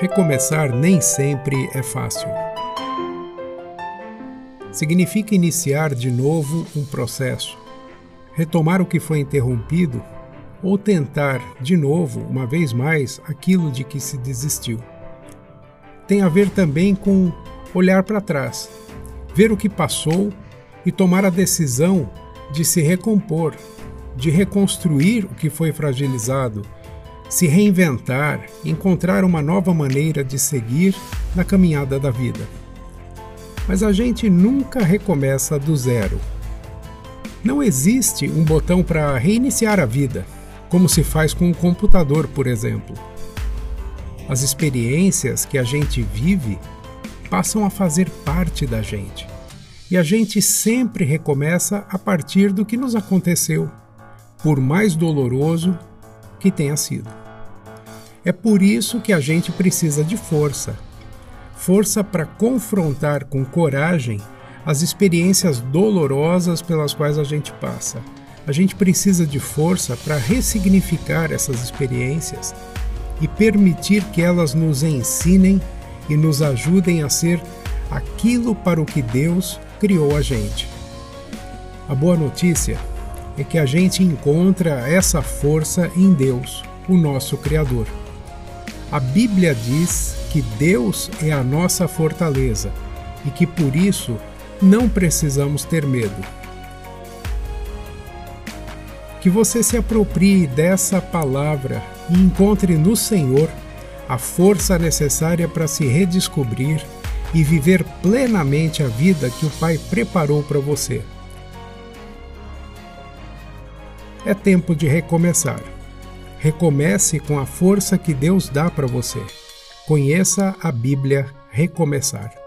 Recomeçar nem sempre é fácil. Significa iniciar de novo um processo, retomar o que foi interrompido ou tentar de novo, uma vez mais, aquilo de que se desistiu. Tem a ver também com olhar para trás, ver o que passou e tomar a decisão de se recompor, de reconstruir o que foi fragilizado se reinventar, encontrar uma nova maneira de seguir na caminhada da vida. Mas a gente nunca recomeça do zero. Não existe um botão para reiniciar a vida, como se faz com um computador, por exemplo. As experiências que a gente vive passam a fazer parte da gente. E a gente sempre recomeça a partir do que nos aconteceu, por mais doloroso que tenha sido. É por isso que a gente precisa de força. Força para confrontar com coragem as experiências dolorosas pelas quais a gente passa. A gente precisa de força para ressignificar essas experiências e permitir que elas nos ensinem e nos ajudem a ser aquilo para o que Deus criou a gente. A boa notícia é que a gente encontra essa força em Deus, o nosso Criador. A Bíblia diz que Deus é a nossa fortaleza e que por isso não precisamos ter medo. Que você se aproprie dessa palavra e encontre no Senhor a força necessária para se redescobrir e viver plenamente a vida que o Pai preparou para você. É tempo de recomeçar. Recomece com a força que Deus dá para você. Conheça a Bíblia Recomeçar.